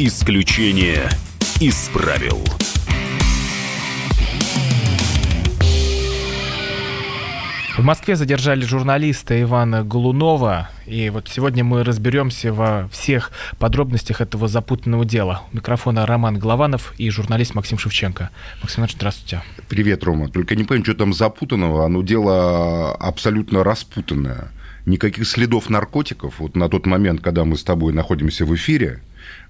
Исключение из правил. В Москве задержали журналиста Ивана Голунова. И вот сегодня мы разберемся во всех подробностях этого запутанного дела. У микрофона Роман Голованов и журналист Максим Шевченко. Максим Иванович, здравствуйте. Привет, Рома. Только не понимаю, что там запутанного. Оно дело абсолютно распутанное. Никаких следов наркотиков. Вот на тот момент, когда мы с тобой находимся в эфире,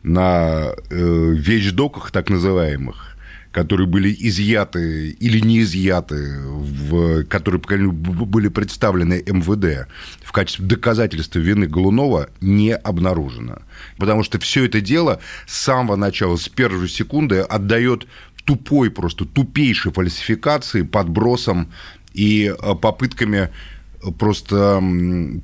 на э, вещдоках так называемых, которые были изъяты или не изъяты, в, которые были представлены МВД в качестве доказательства вины Голунова, не обнаружено. Потому что все это дело с самого начала, с первой секунды отдает тупой, просто тупейшей фальсификации, подбросом и э, попытками просто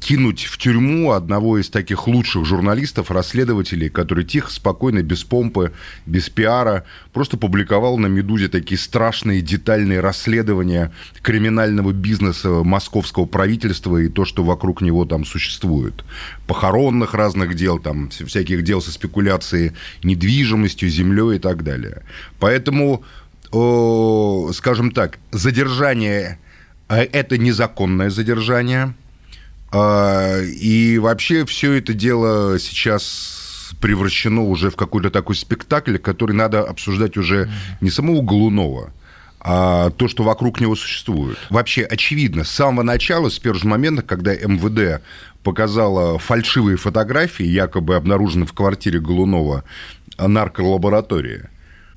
кинуть в тюрьму одного из таких лучших журналистов, расследователей, который тихо, спокойно, без помпы, без пиара, просто публиковал на «Медузе» такие страшные детальные расследования криминального бизнеса московского правительства и то, что вокруг него там существует. Похоронных разных дел, там, всяких дел со спекуляцией недвижимостью, землей и так далее. Поэтому, скажем так, задержание это незаконное задержание. А, и вообще все это дело сейчас превращено уже в какой-то такой спектакль, который надо обсуждать уже не самого Голунова, а то, что вокруг него существует. Вообще очевидно, с самого начала, с первого момента, когда МВД показала фальшивые фотографии, якобы обнаруженные в квартире Голунова нарколаборатории,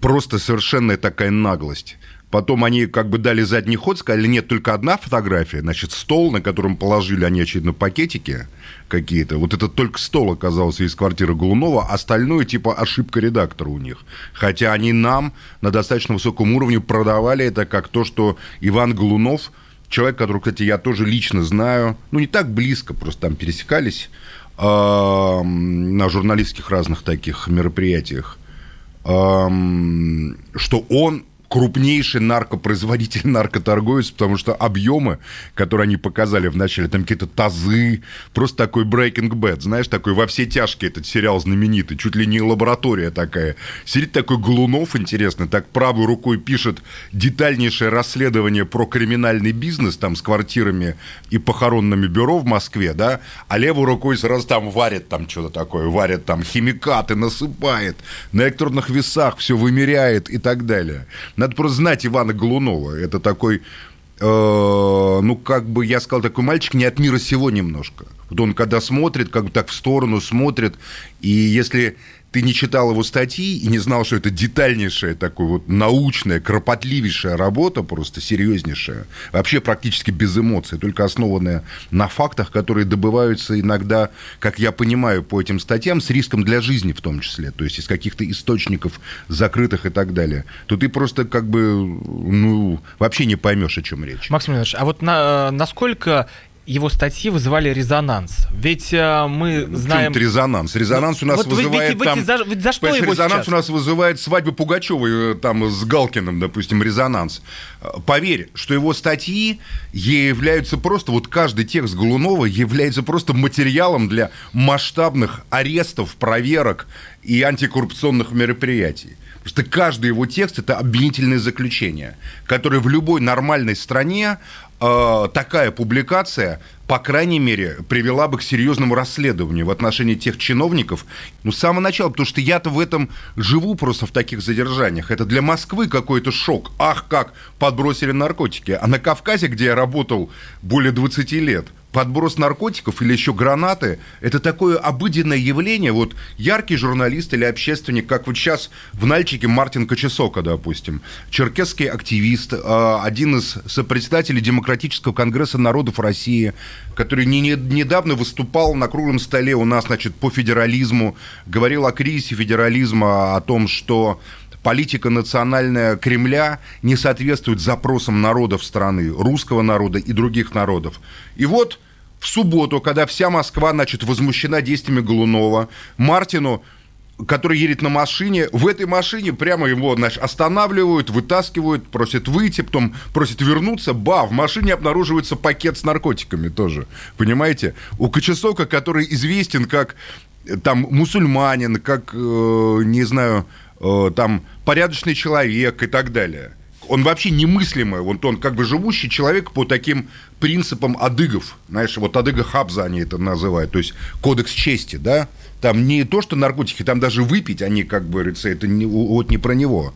просто совершенная такая наглость Потом они как бы дали задний ход, сказали, нет, только одна фотография, значит, стол, на котором положили они, очевидно, пакетики какие-то. Вот этот только стол оказался из квартиры Голунова, остальное типа ошибка редактора у них. Хотя они нам на достаточно высоком уровне продавали это как то, что Иван Голунов, человек, которого, кстати, я тоже лично знаю, ну, не так близко, просто там пересекались э, на журналистских разных таких мероприятиях, э, что он крупнейший наркопроизводитель, наркоторговец, потому что объемы, которые они показали вначале, там какие-то тазы, просто такой Breaking Bad, знаешь, такой во все тяжкие этот сериал знаменитый, чуть ли не лаборатория такая. Сидит такой Глунов, интересно, так правой рукой пишет детальнейшее расследование про криминальный бизнес, там, с квартирами и похоронными бюро в Москве, да, а левой рукой сразу там варит там что-то такое, варит там химикаты, насыпает, на электронных весах все вымеряет и так далее. Надо просто знать Ивана Голунова. Это такой, э, ну, как бы я сказал, такой мальчик не от мира сего немножко. Вот он когда смотрит, как бы так в сторону смотрит, и если ты не читал его статьи и не знал, что это детальнейшая, такая вот научная, кропотливейшая работа, просто серьезнейшая, вообще практически без эмоций, только основанная на фактах, которые добываются иногда, как я понимаю, по этим статьям, с риском для жизни в том числе, то есть из каких-то источников закрытых и так далее, то ты просто как бы, ну, вообще не поймешь, о чем речь. Максим Иванович, а вот на, насколько его статьи вызывали резонанс. Ведь э, мы ну, знаем... Почему резонанс? Резонанс у нас вот вызывает вы, вы, там... За, за что его резонанс сейчас? у нас вызывает свадьбы Пугачевой э, там с Галкиным, допустим, резонанс. Э, поверь, что его статьи являются просто... Вот каждый текст Голунова является просто материалом для масштабных арестов, проверок и антикоррупционных мероприятий. Потому что каждый его текст – это обвинительное заключение, которое в любой нормальной стране э, такая публикация, по крайней мере, привела бы к серьезному расследованию в отношении тех чиновников, ну, с самого начала, потому что я-то в этом живу просто в таких задержаниях. Это для Москвы какой-то шок. Ах, как подбросили наркотики. А на Кавказе, где я работал более 20 лет, подброс наркотиков или еще гранаты – это такое обыденное явление. Вот яркий журналист или общественник, как вот сейчас в Нальчике Мартин Кочесока, допустим, черкесский активист, а, один из сопредседателей Демократического конгресса народов России, который не, не, недавно выступал на круглом столе у нас, значит, по федерализму, говорил о кризисе федерализма, о том, что политика национальная Кремля не соответствует запросам народов страны, русского народа и других народов. И вот в субботу, когда вся Москва, значит, возмущена действиями Голунова, Мартину который едет на машине, в этой машине прямо его, значит, останавливают, вытаскивают, просят выйти, потом просят вернуться. Ба, в машине обнаруживается пакет с наркотиками тоже. Понимаете? У Кочесока, который известен как э, там мусульманин, как, э, не знаю, э, там порядочный человек и так далее. Он вообще немыслимый, вот он как бы живущий человек по таким принципам адыгов. Знаешь, вот адыга Хабза они это называют, то есть кодекс чести, да? Там не то, что наркотики, там даже выпить они, как говорится, это не, вот не про него.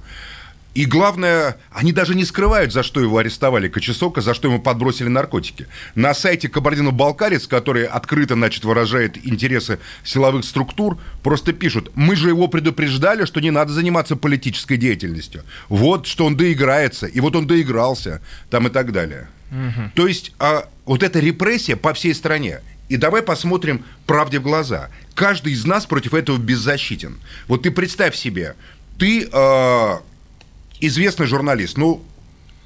И главное, они даже не скрывают, за что его арестовали Кочесока, за что ему подбросили наркотики. На сайте Кабардино-Балкарец, который открыто, значит, выражает интересы силовых структур, просто пишут, мы же его предупреждали, что не надо заниматься политической деятельностью. Вот, что он доиграется, и вот он доигрался, там и так далее. Угу. То есть, а, вот эта репрессия по всей стране. И давай посмотрим правде в глаза. Каждый из нас против этого беззащитен. Вот ты представь себе, ты э, известный журналист, ну,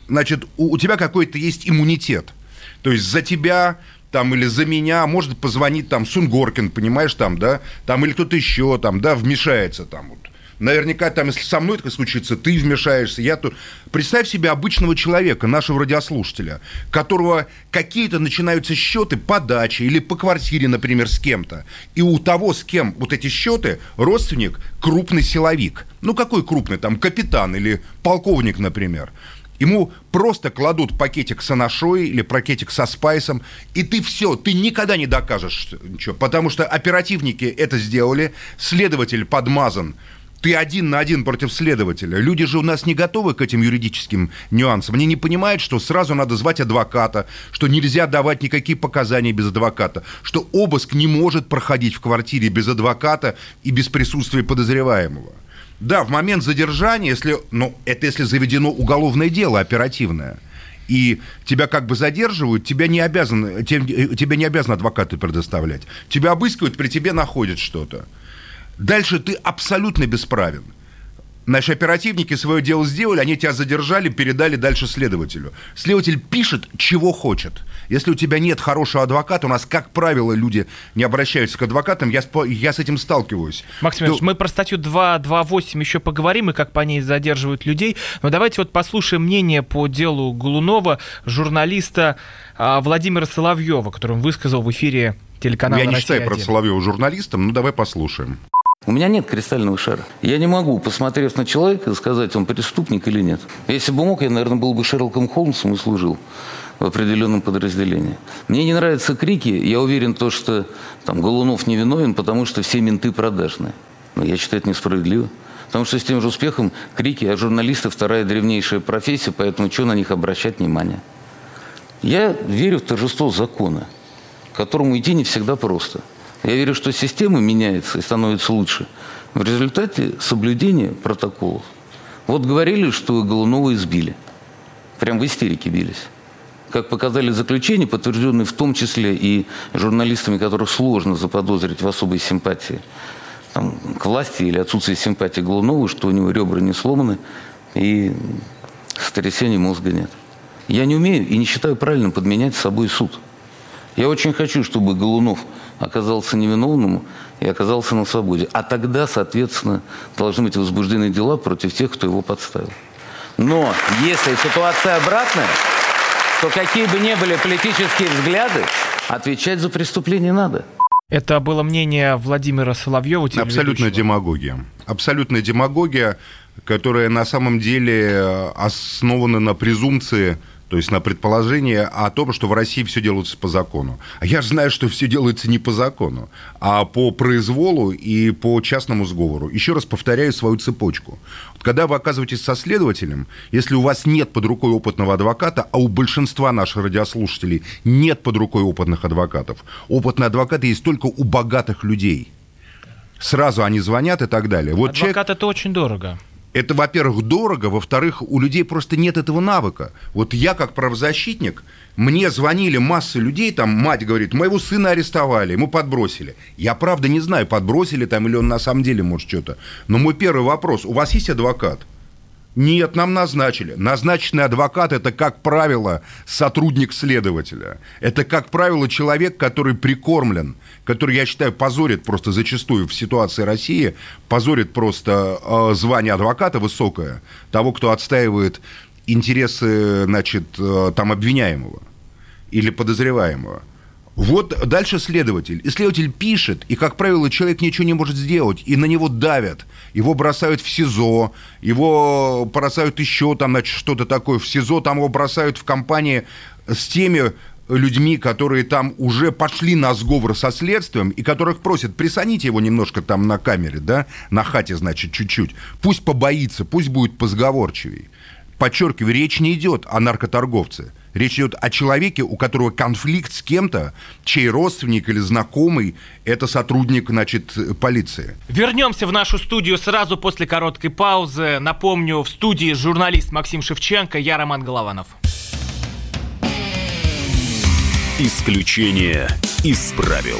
значит, у, у тебя какой-то есть иммунитет. То есть за тебя там или за меня может позвонить там Сунгоркин, понимаешь, там, да, там или кто-то еще там, да, вмешается там вот Наверняка там, если со мной это случится, ты вмешаешься, я тут. Представь себе обычного человека, нашего радиослушателя, которого какие-то начинаются счеты по даче или по квартире, например, с кем-то. И у того, с кем вот эти счеты, родственник крупный силовик. Ну, какой крупный? Там капитан или полковник, например. Ему просто кладут пакетик с анашой или пакетик со спайсом, и ты все, ты никогда не докажешь ничего, потому что оперативники это сделали, следователь подмазан ты один на один против следователя. Люди же у нас не готовы к этим юридическим нюансам. Они не понимают, что сразу надо звать адвоката, что нельзя давать никакие показания без адвоката, что обыск не может проходить в квартире без адвоката и без присутствия подозреваемого. Да, в момент задержания, если, ну, это если заведено уголовное дело оперативное, и тебя как бы задерживают, тебя не обязан, тебе, тебе не обязан адвокаты предоставлять. Тебя обыскивают, при тебе находят что-то. Дальше ты абсолютно бесправен. Наши оперативники свое дело сделали, они тебя задержали, передали дальше следователю. Следователь пишет, чего хочет. Если у тебя нет хорошего адвоката, у нас, как правило, люди не обращаются к адвокатам, я, я с этим сталкиваюсь. Максим то... мы про статью 2.2.8 еще поговорим, и как по ней задерживают людей. Но давайте вот послушаем мнение по делу Голунова, журналиста а, Владимира Соловьева, который он высказал в эфире телеканала Я не считаю про Соловьева журналистом, ну давай послушаем. У меня нет кристального шара. Я не могу, посмотрев на человека, сказать, он преступник или нет. Если бы мог, я, наверное, был бы Шерлоком Холмсом и служил в определенном подразделении. Мне не нравятся крики. Я уверен, то, что там, Голунов невиновен, потому что все менты продажные. Но я считаю это несправедливо. Потому что с тем же успехом крики, а журналисты вторая древнейшая профессия, поэтому что на них обращать внимание? Я верю в торжество закона, которому идти не всегда просто – я верю, что система меняется и становится лучше в результате соблюдения протоколов. Вот говорили, что Голунова избили. Прям в истерике бились. Как показали заключения, подтвержденные в том числе и журналистами, которых сложно заподозрить в особой симпатии там, к власти или отсутствии симпатии Голунова, что у него ребра не сломаны и сотрясения мозга нет. Я не умею и не считаю правильным подменять с собой суд. Я очень хочу, чтобы Голунов оказался невиновным и оказался на свободе. А тогда, соответственно, должны быть возбуждены дела против тех, кто его подставил. Но если ситуация обратная, то какие бы ни были политические взгляды, отвечать за преступление надо. Это было мнение Владимира Соловьева. Абсолютная демагогия. Абсолютная демагогия, которая на самом деле основана на презумпции то есть на предположение о том, что в России все делается по закону. А я же знаю, что все делается не по закону, а по произволу и по частному сговору. Еще раз повторяю свою цепочку. Когда вы оказываетесь со следователем, если у вас нет под рукой опытного адвоката, а у большинства наших радиослушателей нет под рукой опытных адвокатов, опытные адвокаты есть только у богатых людей. Сразу они звонят и так далее. Вот Адвокат человек... это очень дорого это, во-первых, дорого, во-вторых, у людей просто нет этого навыка. Вот я как правозащитник, мне звонили массы людей, там мать говорит, моего сына арестовали, ему подбросили. Я правда не знаю, подбросили там или он на самом деле может что-то. Но мой первый вопрос, у вас есть адвокат? Нет, нам назначили. Назначенный адвокат – это, как правило, сотрудник следователя. Это, как правило, человек, который прикормлен, который, я считаю, позорит просто зачастую в ситуации России, позорит просто э, звание адвоката высокое, того, кто отстаивает интересы, значит, э, там обвиняемого или подозреваемого. Вот дальше следователь. И следователь пишет, и, как правило, человек ничего не может сделать, и на него давят. Его бросают в СИЗО, его бросают еще там, значит, что-то такое в СИЗО, там его бросают в компании с теми людьми, которые там уже пошли на сговор со следствием, и которых просят, присоните его немножко там на камере, да, на хате, значит, чуть-чуть. Пусть побоится, пусть будет позговорчивей. Подчеркиваю, речь не идет о наркоторговце. Речь идет о человеке, у которого конфликт с кем-то, чей родственник или знакомый – это сотрудник, значит, полиции. Вернемся в нашу студию сразу после короткой паузы. Напомню, в студии журналист Максим Шевченко, я Роман Голованов. Исключение из правил.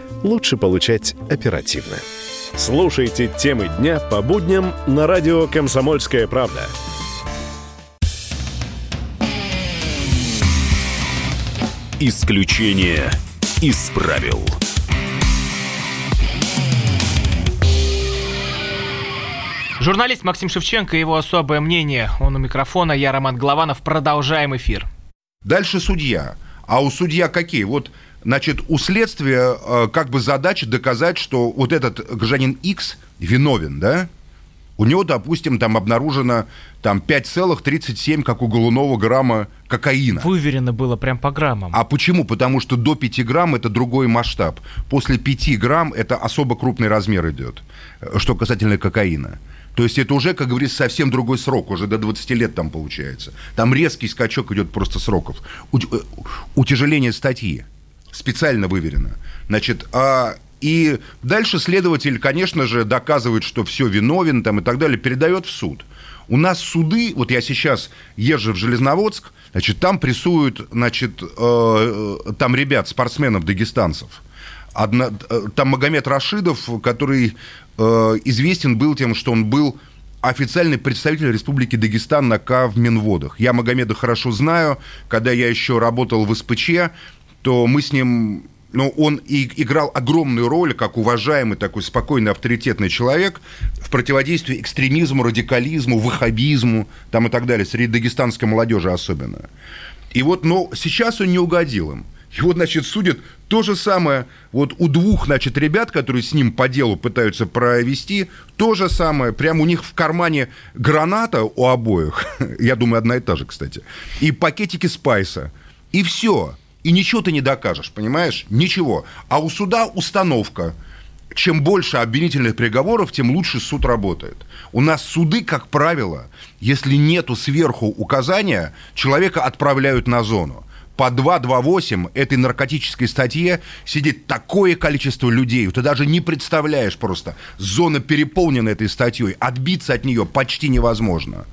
лучше получать оперативно. Слушайте темы дня по будням на радио «Комсомольская правда». Исключение из правил. Журналист Максим Шевченко и его особое мнение. Он у микрофона, я Роман Голованов. Продолжаем эфир. Дальше судья. А у судья какие? Вот Значит, у следствия э, как бы задача доказать, что вот этот гражданин X виновен, да? У него, допустим, там обнаружено там 5,37, как у Голунова, грамма кокаина. Выверено было прям по граммам. А почему? Потому что до 5 грамм это другой масштаб. После 5 грамм это особо крупный размер идет, э, что касательно кокаина. То есть это уже, как говорится, совсем другой срок, уже до 20 лет там получается. Там резкий скачок идет просто сроков. Э, утяжеление статьи специально выверено. Значит, а и дальше следователь, конечно же, доказывает, что все виновен там, и так далее, передает в суд. У нас суды, вот я сейчас езжу в Железноводск, значит, там прессуют, значит, э, там ребят, спортсменов, дагестанцев. Одна, э, там Магомед Рашидов, который э, известен был тем, что он был официальный представитель Республики Дагестан на К в Минводах. Я Магомеда хорошо знаю, когда я еще работал в СПЧ, то мы с ним ну, он и играл огромную роль, как уважаемый такой спокойный, авторитетный человек в противодействии экстремизму, радикализму, ваххабизму там и так далее, среди дагестанской молодежи особенно. И вот, но сейчас он не угодил им. И вот, значит, судят то же самое вот у двух, значит, ребят, которые с ним по делу пытаются провести, то же самое, прямо у них в кармане граната у обоих, я думаю, одна и та же, кстати, и пакетики спайса, и все – и ничего ты не докажешь, понимаешь? Ничего. А у суда установка. Чем больше обвинительных приговоров, тем лучше суд работает. У нас суды, как правило, если нету сверху указания, человека отправляют на зону по 228 этой наркотической статье сидит такое количество людей, ты даже не представляешь просто. Зона переполнена этой статьей, отбиться от нее почти невозможно.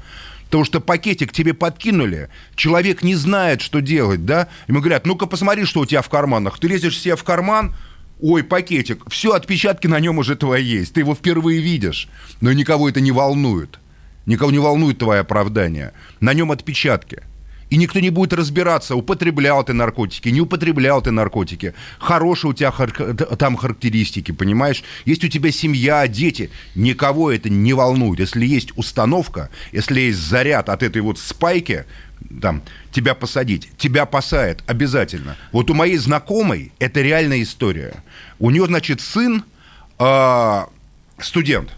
Потому что пакетик тебе подкинули, человек не знает, что делать, да? Ему говорят, ну-ка посмотри, что у тебя в карманах. Ты лезешь себе в карман, ой, пакетик, все, отпечатки на нем уже твои есть, ты его впервые видишь. Но никого это не волнует. Никого не волнует твое оправдание. На нем отпечатки и никто не будет разбираться, употреблял ты наркотики, не употреблял ты наркотики, хорошие у тебя хар- там характеристики, понимаешь? Есть у тебя семья, дети, никого это не волнует. Если есть установка, если есть заряд от этой вот спайки, там, тебя посадить, тебя посадят обязательно. Вот у моей знакомой это реальная история. У нее, значит, сын э, студент.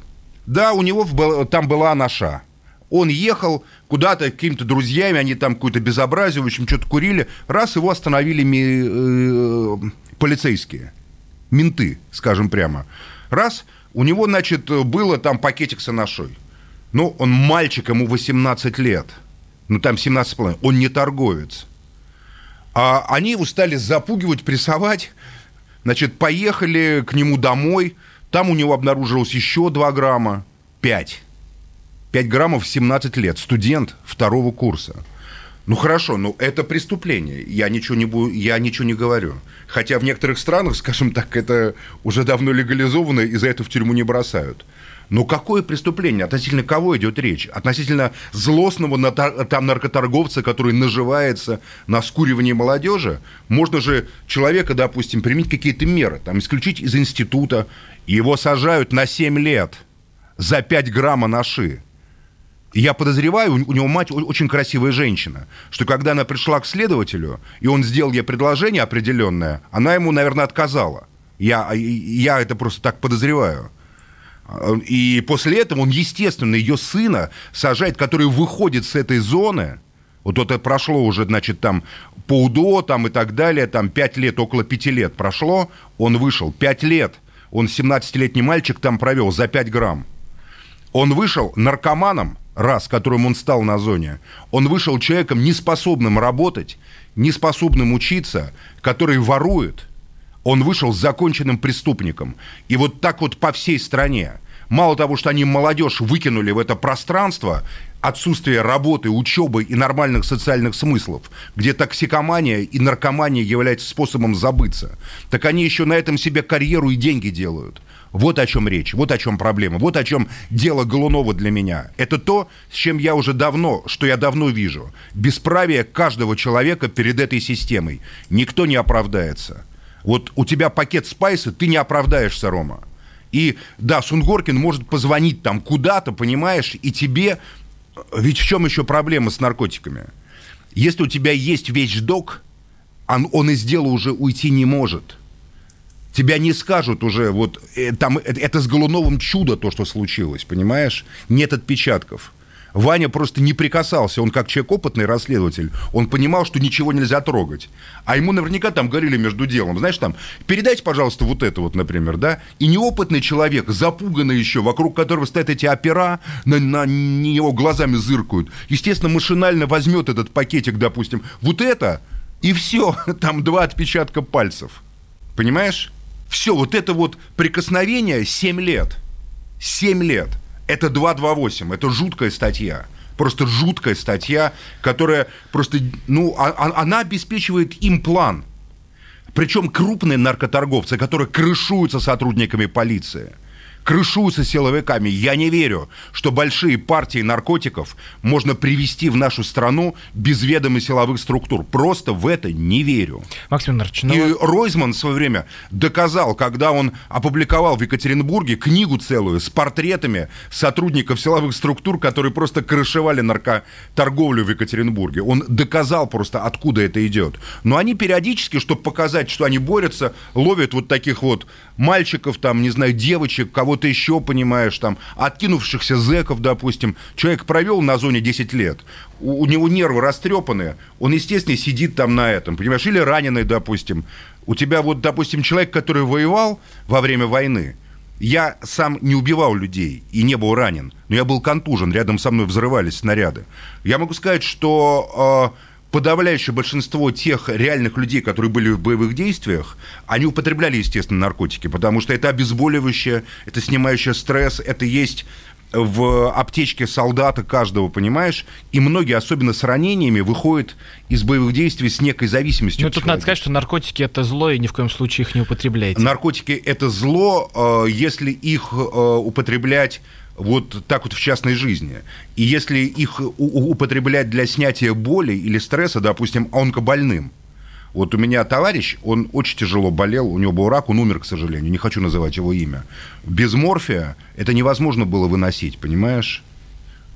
Да, у него в, там была наша он ехал куда-то какими-то друзьями, они там какое-то безобразие, в общем, что-то курили. Раз его остановили ми- э- полицейские. менты, скажем прямо. Раз, у него, значит, было там пакетик с анашой. Ну, он мальчик, ему 18 лет. Ну, там 17,5. Он не торговец. А они его стали запугивать, прессовать. Значит, поехали к нему домой. Там у него обнаружилось еще 2 грамма. 5. 5 граммов в 17 лет. Студент второго курса. Ну хорошо, но это преступление. Я ничего не, буду, я ничего не говорю. Хотя в некоторых странах, скажем так, это уже давно легализовано, и за это в тюрьму не бросают. Но какое преступление? Относительно кого идет речь? Относительно злостного там наркоторговца, который наживается на скуривании молодежи? Можно же человека, допустим, применить какие-то меры, там, исключить из института, его сажают на 7 лет за 5 грамма наши. Я подозреваю, у него мать очень красивая женщина, что когда она пришла к следователю, и он сделал ей предложение определенное, она ему, наверное, отказала. Я, я это просто так подозреваю. И после этого он, естественно, ее сына сажает, который выходит с этой зоны, вот это прошло уже, значит, там по УДО там и так далее, там 5 лет, около 5 лет прошло, он вышел, 5 лет, он 17-летний мальчик там провел за 5 грамм. Он вышел наркоманом, раз, которым он стал на зоне, он вышел человеком, неспособным работать, неспособным учиться, который ворует. Он вышел законченным преступником. И вот так вот по всей стране. Мало того, что они молодежь выкинули в это пространство, отсутствие работы, учебы и нормальных социальных смыслов, где токсикомания и наркомания являются способом забыться, так они еще на этом себе карьеру и деньги делают. Вот о чем речь, вот о чем проблема, вот о чем дело Голунова для меня. Это то, с чем я уже давно, что я давно вижу. Бесправие каждого человека перед этой системой. Никто не оправдается. Вот у тебя пакет спайса, ты не оправдаешься, Рома. И да, Сунгоркин может позвонить там куда-то, понимаешь, и тебе... Ведь в чем еще проблема с наркотиками? Если у тебя есть вещдок, он, он из дела уже уйти не может – тебя не скажут уже, вот э, там это, это с Голуновым чудо то, что случилось, понимаешь? Нет отпечатков. Ваня просто не прикасался, он как человек опытный расследователь, он понимал, что ничего нельзя трогать. А ему наверняка там говорили между делом, знаешь, там, передайте, пожалуйста, вот это вот, например, да, и неопытный человек, запуганный еще, вокруг которого стоят эти опера, на, на него глазами зыркают, естественно, машинально возьмет этот пакетик, допустим, вот это, и все, там два отпечатка пальцев. Понимаешь? Все, вот это вот прикосновение 7 лет. 7 лет. Это 228, это жуткая статья. Просто жуткая статья, которая просто, ну, а, а, она обеспечивает им план. Причем крупные наркоторговцы, которые крышуются сотрудниками полиции – крышуются силовиками. Я не верю, что большие партии наркотиков можно привести в нашу страну без ведома силовых структур. Просто в это не верю. Максим Ильич, ну... И Ройзман в свое время доказал, когда он опубликовал в Екатеринбурге книгу целую с портретами сотрудников силовых структур, которые просто крышевали наркоторговлю в Екатеринбурге. Он доказал просто, откуда это идет. Но они периодически, чтобы показать, что они борются, ловят вот таких вот мальчиков, там, не знаю, девочек, кого кого-то еще, понимаешь, там, откинувшихся зеков, допустим. Человек провел на зоне 10 лет, у, у него нервы растрепанные, он, естественно, сидит там на этом, понимаешь, или раненый, допустим. У тебя вот, допустим, человек, который воевал во время войны, я сам не убивал людей и не был ранен, но я был контужен, рядом со мной взрывались снаряды. Я могу сказать, что... Э, подавляющее большинство тех реальных людей, которые были в боевых действиях, они употребляли, естественно, наркотики, потому что это обезболивающее, это снимающее стресс, это есть в аптечке солдата каждого, понимаешь? И многие, особенно с ранениями, выходят из боевых действий с некой зависимостью. Ну, тут надо сказать, что наркотики – это зло, и ни в коем случае их не употребляйте. Наркотики – это зло, э, если их э, употреблять вот так вот в частной жизни. И если их употреблять для снятия боли или стресса, допустим, онкобольным, вот у меня товарищ, он очень тяжело болел, у него был рак, он умер, к сожалению, не хочу называть его имя. Без морфия это невозможно было выносить, понимаешь?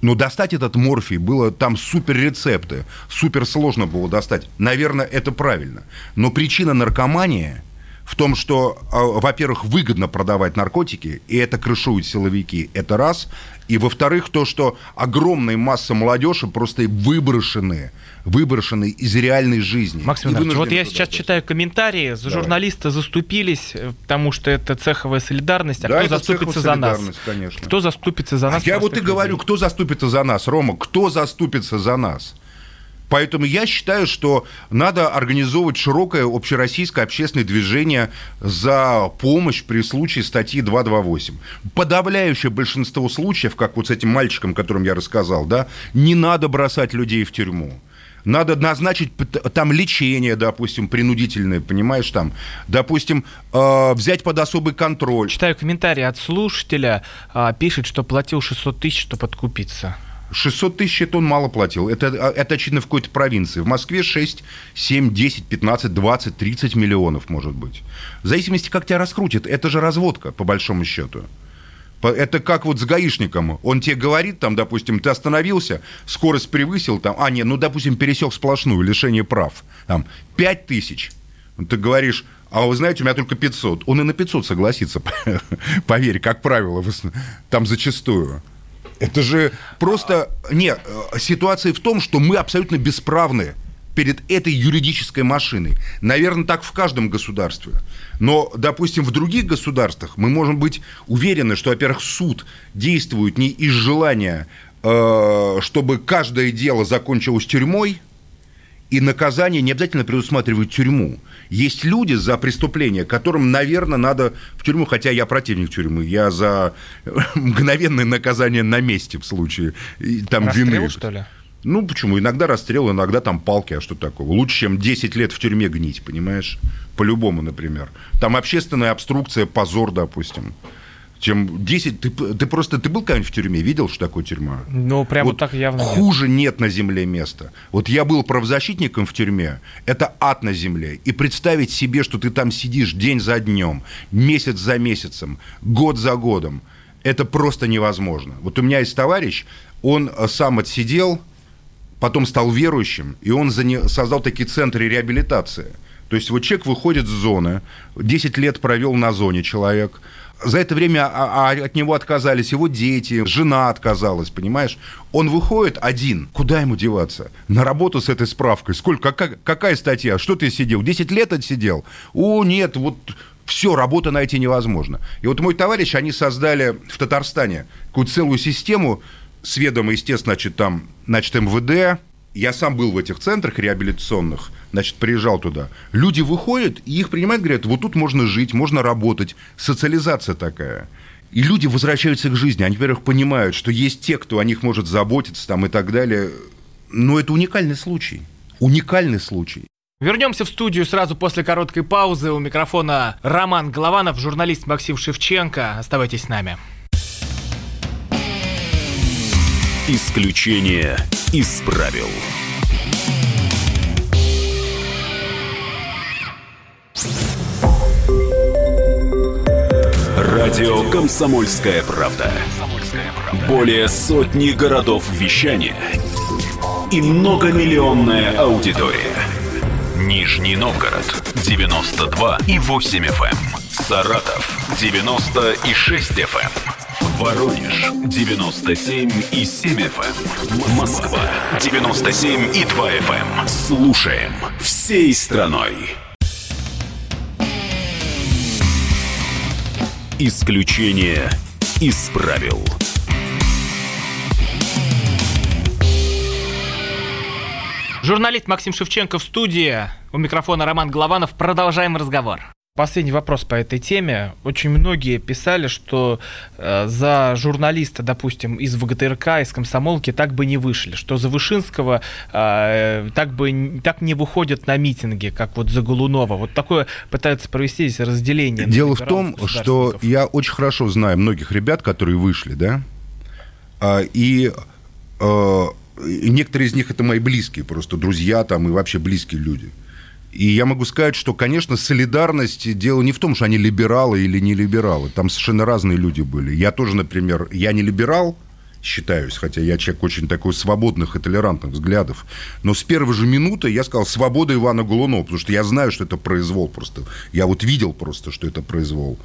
Но достать этот морфий было там супер рецепты, супер сложно было достать. Наверное, это правильно. Но причина наркомании в том, что, э, во-первых, выгодно продавать наркотики, и это крышуют силовики, это раз. И, во-вторых, то, что огромная масса молодежи просто выброшены, выброшены из реальной жизни. Максим Иванович, вот я сейчас читаю комментарии, за журналисты заступились, э, потому что это цеховая солидарность, а да, кто заступится за нас? Конечно. Кто заступится за нас? А я вот и людей? говорю, кто заступится за нас, Рома, кто заступится за нас? Поэтому я считаю, что надо организовывать широкое общероссийское общественное движение за помощь при случае статьи 228. Подавляющее большинство случаев, как вот с этим мальчиком, которым я рассказал, да, не надо бросать людей в тюрьму. Надо назначить там лечение, допустим, принудительное, понимаешь, там, допустим, э, взять под особый контроль. Читаю комментарий от слушателя, э, пишет, что платил 600 тысяч, чтобы откупиться. 600 тысяч это он мало платил. Это, это очевидно, в какой-то провинции. В Москве 6, 7, 10, 15, 20, 30 миллионов, может быть. В зависимости, как тебя раскрутит. Это же разводка, по большому счету. Это как вот с гаишником. Он тебе говорит, там, допустим, ты остановился, скорость превысил, там, а, нет, ну, допустим, пересек сплошную, лишение прав. Там, 5 тысяч. Ты говоришь, а вы знаете, у меня только 500. Он и на 500 согласится, поверь, как правило, там зачастую. Это же просто... Нет, э, ситуация в том, что мы абсолютно бесправны перед этой юридической машиной. Наверное, так в каждом государстве. Но, допустим, в других государствах мы можем быть уверены, что, во-первых, суд действует не из желания, э, чтобы каждое дело закончилось тюрьмой, и наказание не обязательно предусматривает тюрьму. Есть люди за преступления, которым, наверное, надо в тюрьму, хотя я противник тюрьмы, я за мгновенное наказание на месте в случае там Расстрел, вины. что ли? Ну, почему? Иногда расстрел, иногда там палки, а что такого? Лучше, чем 10 лет в тюрьме гнить, понимаешь? По-любому, например. Там общественная обструкция, позор, допустим чем 10... Ты, ты просто... Ты был когда-нибудь в тюрьме? Видел, что такое тюрьма? Ну, прямо вот так явно Хуже нет. нет на земле места. Вот я был правозащитником в тюрьме. Это ад на земле. И представить себе, что ты там сидишь день за днем, месяц за месяцем, год за годом, это просто невозможно. Вот у меня есть товарищ, он э, сам отсидел, потом стал верующим, и он создал такие центры реабилитации. То есть вот человек выходит с зоны, 10 лет провел на зоне человек – за это время а, а, от него отказались его дети, жена отказалась, понимаешь? Он выходит один. Куда ему деваться? На работу с этой справкой. Сколько? Какая, какая статья? Что ты сидел? 10 лет отсидел? О, нет, вот все, работу найти невозможно. И вот мой товарищ, они создали в Татарстане какую-то целую систему, с ведома, естественно, значит, там, значит, МВД, я сам был в этих центрах реабилитационных, значит, приезжал туда. Люди выходят, и их принимают, говорят, вот тут можно жить, можно работать. Социализация такая. И люди возвращаются к жизни. Они, во-первых, понимают, что есть те, кто о них может заботиться там и так далее. Но это уникальный случай. Уникальный случай. Вернемся в студию сразу после короткой паузы. У микрофона Роман Голованов, журналист Максим Шевченко. Оставайтесь с нами. Исключение из правил. Радио «Комсомольская правда». Более сотни городов вещания и многомиллионная аудитория. Нижний Новгород 92 и 8 FM. Эм. Саратов 96 FM. Воронеж 97 и 7 FM. Эм. Москва 97 и 2 FM. Эм. Слушаем всей страной. Исключение из правил. Журналист Максим Шевченко в студии. У микрофона Роман Голованов. Продолжаем разговор. Последний вопрос по этой теме. Очень многие писали, что э, за журналиста, допустим, из ВГТРК, из комсомолки так бы не вышли, что за Вышинского э, так бы так не выходят на митинги, как вот за Голунова. Вот такое пытаются провести здесь разделение. Дело в том, что я очень хорошо знаю многих ребят, которые вышли, да, а, и э, некоторые из них это мои близкие, просто друзья там и вообще близкие люди – и я могу сказать, что, конечно, солидарность, дело не в том, что они либералы или не либералы. Там совершенно разные люди были. Я тоже, например, я не либерал, считаюсь, хотя я человек очень такой свободных и толерантных взглядов. Но с первой же минуты я сказал «свобода Ивана Голунова», потому что я знаю, что это произвол просто. Я вот видел просто, что это произвол.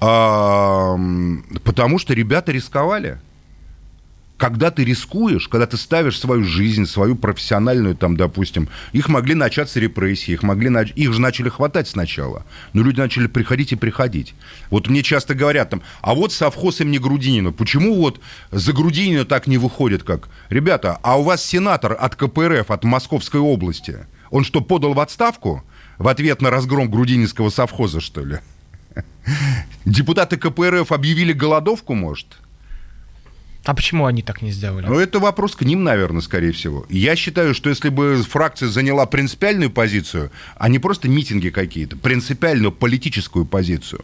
А, потому что ребята рисковали когда ты рискуешь, когда ты ставишь свою жизнь, свою профессиональную, там, допустим, их могли начаться репрессии, их, могли, их же начали хватать сначала, но люди начали приходить и приходить. Вот мне часто говорят там, а вот совхоз имени Грудинина, почему вот за Грудинина так не выходит, как? Ребята, а у вас сенатор от КПРФ, от Московской области, он что, подал в отставку в ответ на разгром Грудининского совхоза, что ли? Депутаты КПРФ объявили голодовку, может? А почему они так не сделали? Ну, это вопрос к ним, наверное, скорее всего. Я считаю, что если бы фракция заняла принципиальную позицию, а не просто митинги какие-то, принципиальную политическую позицию,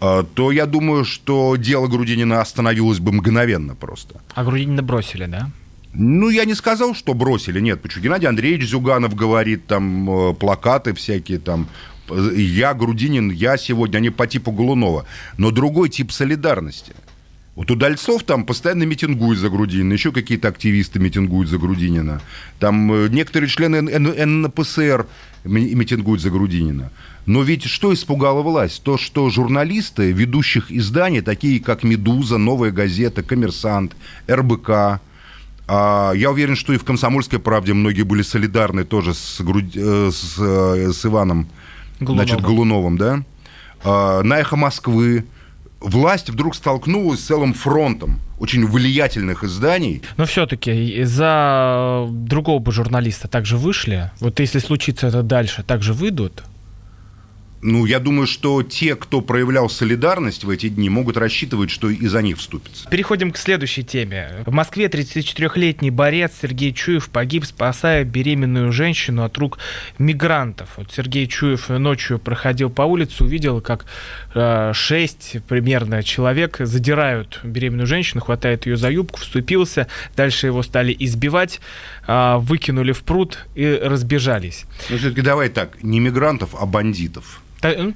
а, то я думаю, что дело Грудинина остановилось бы мгновенно просто. А Грудинина бросили, да? Ну, я не сказал, что бросили, нет. Почему? Геннадий Андреевич Зюганов говорит, там, э, плакаты всякие, там, я, Грудинин, я сегодня, они по типу Голунова. Но другой тип солидарности – вот Удальцов там постоянно митингует за Грудинина, еще какие-то активисты митингуют за Грудинина. Там э, некоторые члены НПСР митингуют за Грудинина. Но ведь что испугало власть? То, что журналисты ведущих изданий, такие как «Медуза», «Новая газета», «Коммерсант», РБК», а я уверен, что и в «Комсомольской правде» многие были солидарны тоже с, Груд... Э, с, э, с Иваном Голуновым. Значит, Голуновым, да? А, на «Эхо Москвы», власть вдруг столкнулась с целым фронтом очень влиятельных изданий. Но все-таки за другого бы журналиста также вышли. Вот если случится это дальше, также выйдут. Ну, я думаю, что те, кто проявлял солидарность в эти дни, могут рассчитывать, что и за них вступится. Переходим к следующей теме. В Москве 34-летний борец Сергей Чуев погиб, спасая беременную женщину от рук мигрантов. Вот Сергей Чуев ночью проходил по улице, увидел, как э, примерно человек задирают беременную женщину, хватает ее за юбку, вступился, дальше его стали избивать, э, выкинули в пруд и разбежались. Ну, все-таки давай так, не мигрантов, а бандитов. Ну,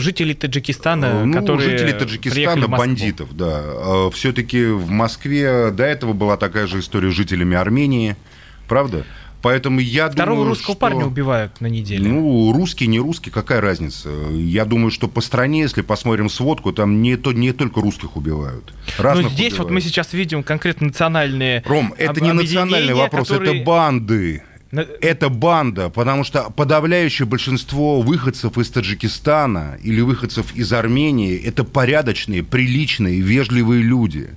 жителей Таджикистана, ну, которые жители Таджикистана, бандитов, да. А, Все-таки в Москве до этого была такая же история с жителями Армении, правда? Поэтому я Второго думаю, русского что... парня убивают на неделе. Ну, русский, не русский, какая разница? Я думаю, что по стране, если посмотрим сводку, там не, то, не только русских убивают. Разных Но здесь убивают. вот мы сейчас видим конкретно национальные Ром, это не национальный вопрос, которые... это банды. Это банда, потому что подавляющее большинство выходцев из Таджикистана или выходцев из Армении это порядочные, приличные, вежливые люди.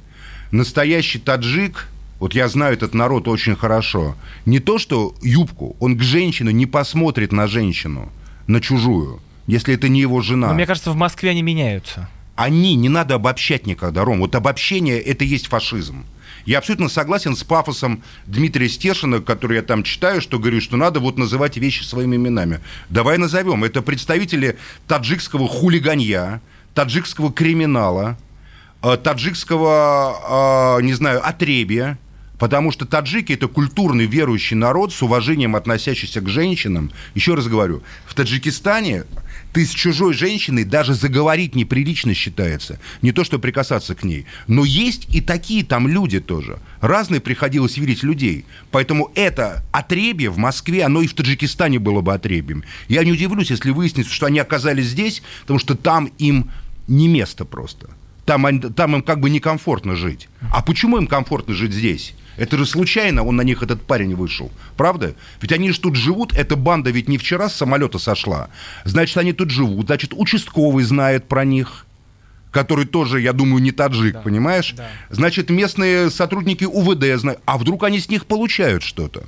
Настоящий таджик, вот я знаю этот народ очень хорошо, не то что юбку, он к женщине не посмотрит на женщину, на чужую, если это не его жена. Но мне кажется, в Москве они меняются. Они, не надо обобщать никогда, Ром. Вот обобщение – это есть фашизм. Я абсолютно согласен с пафосом Дмитрия Стешина, который я там читаю, что говорю, что надо вот называть вещи своими именами. Давай назовем. Это представители таджикского хулиганья, таджикского криминала, э, таджикского, э, не знаю, отребия, Потому что таджики – это культурный верующий народ с уважением относящийся к женщинам. Еще раз говорю, в Таджикистане ты с чужой женщиной даже заговорить неприлично считается. Не то, что прикасаться к ней. Но есть и такие там люди тоже. Разные приходилось видеть людей. Поэтому это отребье в Москве, оно и в Таджикистане было бы отребьем. Я не удивлюсь, если выяснится, что они оказались здесь, потому что там им не место просто. Там, там им как бы некомфортно жить. А почему им комфортно жить здесь? Это же случайно он на них, этот парень, вышел. Правда? Ведь они же тут живут, эта банда ведь не вчера с самолета сошла. Значит, они тут живут. Значит, участковый знает про них который тоже, я думаю, не таджик, да. понимаешь? Да. Значит, местные сотрудники УВД знают. А вдруг они с них получают что-то?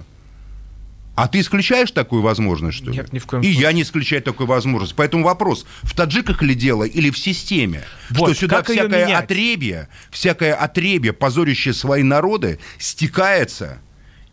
А ты исключаешь такую возможность, что ли? Нет, ни в коем И случае. я не исключаю такую возможность. Поэтому вопрос, в таджиках ли дело или в системе? Вот, что сюда всякое отребье, всякое отребье, позорящее свои народы, стекается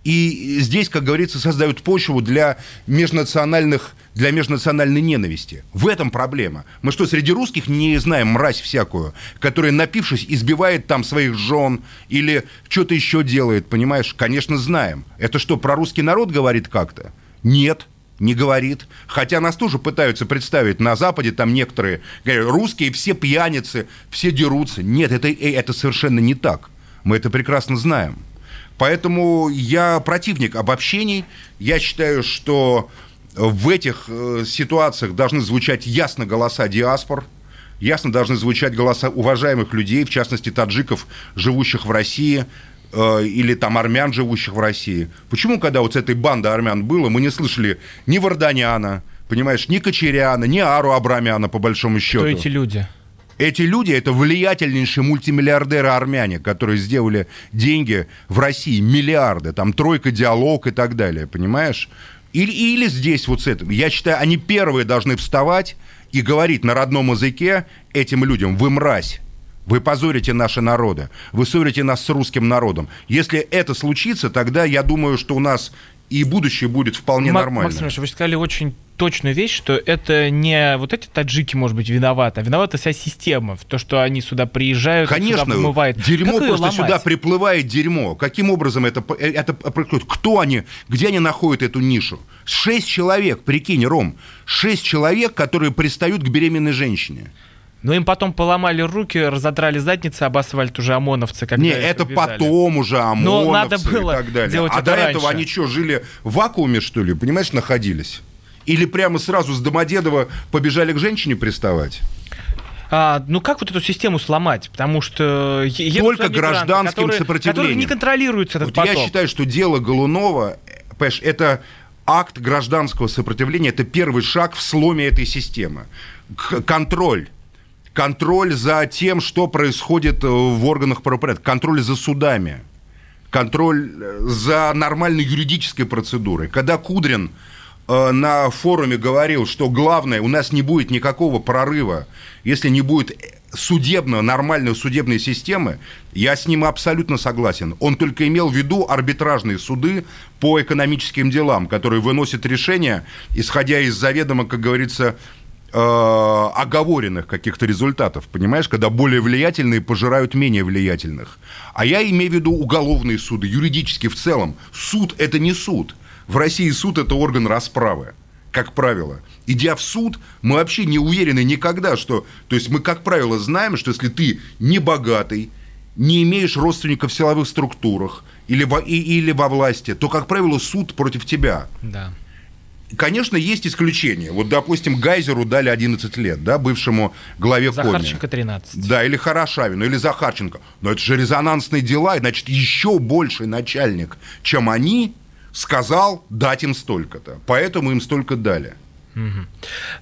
и здесь, как говорится, создают почву для межнациональных для межнациональной ненависти. В этом проблема. Мы что, среди русских не знаем мразь всякую, которая, напившись, избивает там своих жен или что-то еще делает, понимаешь? Конечно, знаем. Это что, про русский народ говорит как-то? Нет, не говорит. Хотя нас тоже пытаются представить на Западе, там некоторые говорят, русские все пьяницы, все дерутся. Нет, это, э, это совершенно не так. Мы это прекрасно знаем. Поэтому я противник обобщений. Я считаю, что в этих э, ситуациях должны звучать ясно голоса диаспор, ясно должны звучать голоса уважаемых людей, в частности таджиков, живущих в России, э, или там армян, живущих в России. Почему, когда вот с этой бандой армян было, мы не слышали ни Варданяна, понимаешь, ни Кочеряна, ни Ару Абрамяна, по большому счету? Кто эти люди? Эти люди – это влиятельнейшие мультимиллиардеры-армяне, которые сделали деньги в России, миллиарды, там тройка диалог и так далее, понимаешь? Или, или здесь вот с этим. Я считаю, они первые должны вставать и говорить на родном языке этим людям «Вы мразь». Вы позорите наши народы, вы ссорите нас с русским народом. Если это случится, тогда я думаю, что у нас и будущее будет вполне Мак- нормально. Максим Ильич, вы сказали очень точную вещь, что это не вот эти таджики, может быть, виноваты, а виновата вся система, в то, что они сюда приезжают, Конечно, сюда вымывают. дерьмо Как просто ломать? сюда приплывает дерьмо. Каким образом это, это происходит? Кто они, где они находят эту нишу? Шесть человек, прикинь, Ром, шесть человек, которые пристают к беременной женщине. Но им потом поломали руки, разодрали задницы об асфальт уже ОМОНовцы. Когда Не, это увязали. потом уже ОМОНовцы надо было и так далее. делать а это до раньше. этого они что, жили в вакууме, что ли, понимаешь, находились? Или прямо сразу с Домодедова побежали к женщине приставать? А, ну как вот эту систему сломать? Потому что Только гражданским которые, сопротивлением. Которые не контролируется этот Вот поток. я считаю, что дело Голунова, понимаешь, это акт гражданского сопротивления, это первый шаг в сломе этой системы. К- контроль. Контроль за тем, что происходит э, в органах правопорядка. Контроль за судами. Контроль э, за нормальной юридической процедурой. Когда Кудрин э, на форуме говорил, что главное, у нас не будет никакого прорыва, если не будет судебного, нормальной судебной системы, я с ним абсолютно согласен. Он только имел в виду арбитражные суды по экономическим делам, которые выносят решения, исходя из заведомо, как говорится, оговоренных каких-то результатов, понимаешь, когда более влиятельные пожирают менее влиятельных. А я имею в виду уголовные суды, юридически в целом. Суд – это не суд. В России суд – это орган расправы, как правило. Идя в суд, мы вообще не уверены никогда, что... То есть мы, как правило, знаем, что если ты не богатый, не имеешь родственников в силовых структурах или во, и- или во власти, то, как правило, суд против тебя. Да. Конечно, есть исключения. Вот, допустим, Гайзеру дали 11 лет, да, бывшему главе Коми. Захарченко 13. Да, или Хорошавину, или Захарченко. Но это же резонансные дела, и, значит, еще больший начальник, чем они, сказал дать им столько-то. Поэтому им столько дали.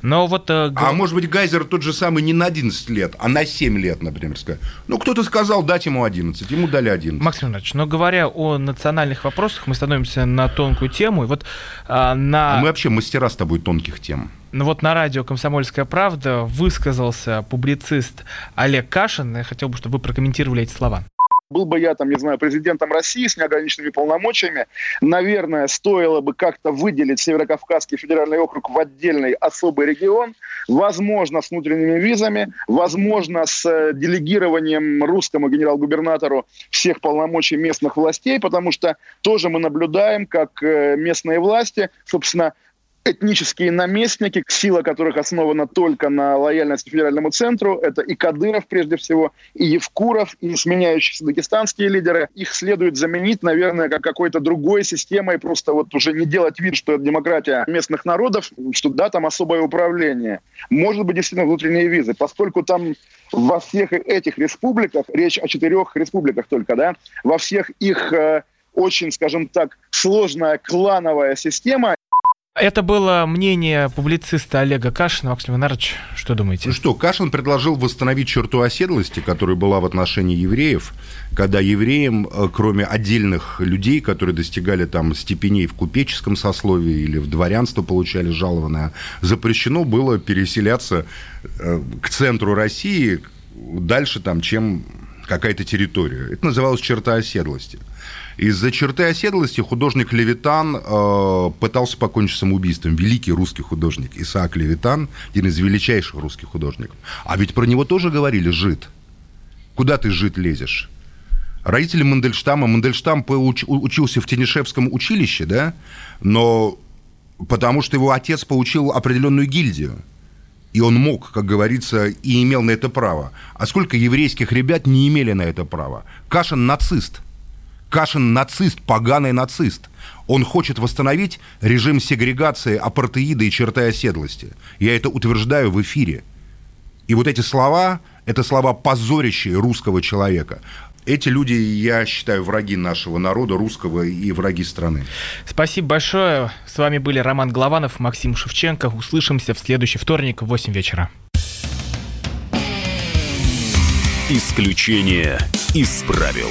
Но вот... э, А может быть, Гайзер тот же самый не на 11 лет, а на 7 лет, например, сказать. Ну, кто-то сказал дать ему 11, ему дали 11. Максим Иванович, но говоря о национальных вопросах, мы становимся на тонкую тему. И вот а, на... А мы вообще мастера с тобой тонких тем. Ну вот на радио «Комсомольская правда» высказался публицист Олег Кашин. Я хотел бы, чтобы вы прокомментировали эти слова. Был бы я, там, не знаю, президентом России с неограниченными полномочиями, наверное, стоило бы как-то выделить Северокавказский федеральный округ в отдельный особый регион, возможно, с внутренними визами, возможно, с э, делегированием русскому генерал-губернатору всех полномочий местных властей, потому что тоже мы наблюдаем, как э, местные власти, собственно, этнические наместники, сила которых основана только на лояльности федеральному центру. Это и Кадыров, прежде всего, и Евкуров, и сменяющиеся дагестанские лидеры. Их следует заменить, наверное, как какой-то другой системой, просто вот уже не делать вид, что это демократия местных народов, что да, там особое управление. Может быть, действительно, внутренние визы, поскольку там во всех этих республиках, речь о четырех республиках только, да, во всех их э, очень, скажем так, сложная клановая система, Это было мнение публициста Олега Кашина. Максим Иванович, что думаете? Ну что, Кашин предложил восстановить черту оседлости, которая была в отношении евреев, когда евреям, э, кроме отдельных людей, которые достигали там степеней в купеческом сословии или в дворянство получали жалованное, запрещено было переселяться э, к центру России дальше там, чем какая-то территория. Это называлось черта оседлости. Из-за черты оседлости художник Левитан э, пытался покончить самоубийством. Великий русский художник Исаак Левитан, один из величайших русских художников. А ведь про него тоже говорили «жид». Куда ты, жид, лезешь? Родители Мандельштама. Мандельштам учился в Тенишевском училище, да? Но потому что его отец получил определенную гильдию. и он мог, как говорится, и имел на это право. А сколько еврейских ребят не имели на это право? Кашин нацист. Кашин нацист, поганый нацист. Он хочет восстановить режим сегрегации, апартеида и черты оседлости. Я это утверждаю в эфире. И вот эти слова, это слова позорящие русского человека. Эти люди, я считаю, враги нашего народа, русского и враги страны. Спасибо большое. С вами были Роман Голованов, Максим Шевченко. Услышимся в следующий вторник в 8 вечера. Исключение из правил.